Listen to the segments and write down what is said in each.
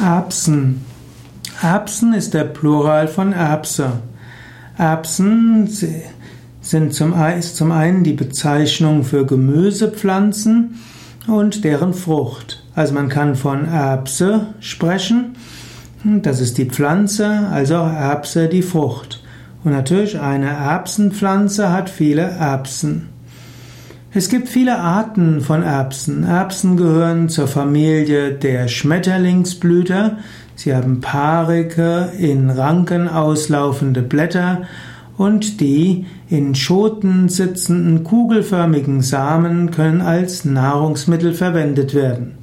Erbsen. Erbsen ist der Plural von Erbse. Erbsen sind zum, ist zum einen die Bezeichnung für Gemüsepflanzen und deren Frucht. Also man kann von Erbse sprechen, das ist die Pflanze, also auch Erbse die Frucht. Und natürlich eine Erbsenpflanze hat viele Erbsen. Es gibt viele Arten von Erbsen. Erbsen gehören zur Familie der Schmetterlingsblüter. Sie haben paarige, in Ranken auslaufende Blätter und die in Schoten sitzenden kugelförmigen Samen können als Nahrungsmittel verwendet werden.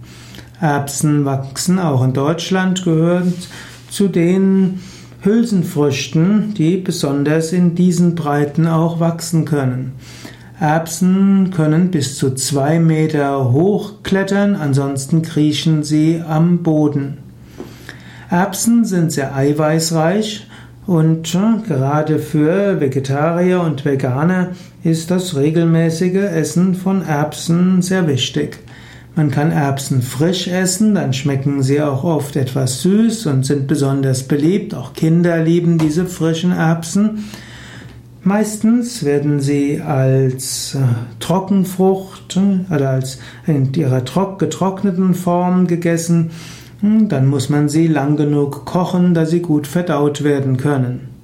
Erbsen wachsen auch in Deutschland, gehören zu den Hülsenfrüchten, die besonders in diesen Breiten auch wachsen können. Erbsen können bis zu zwei Meter hoch klettern, ansonsten kriechen sie am Boden. Erbsen sind sehr eiweißreich und äh, gerade für Vegetarier und Veganer ist das regelmäßige Essen von Erbsen sehr wichtig. Man kann Erbsen frisch essen, dann schmecken sie auch oft etwas süß und sind besonders beliebt. Auch Kinder lieben diese frischen Erbsen. Meistens werden sie als äh, Trockenfrucht äh, oder als in ihrer getrockneten Form gegessen. Hm, dann muss man sie lang genug kochen, dass sie gut verdaut werden können.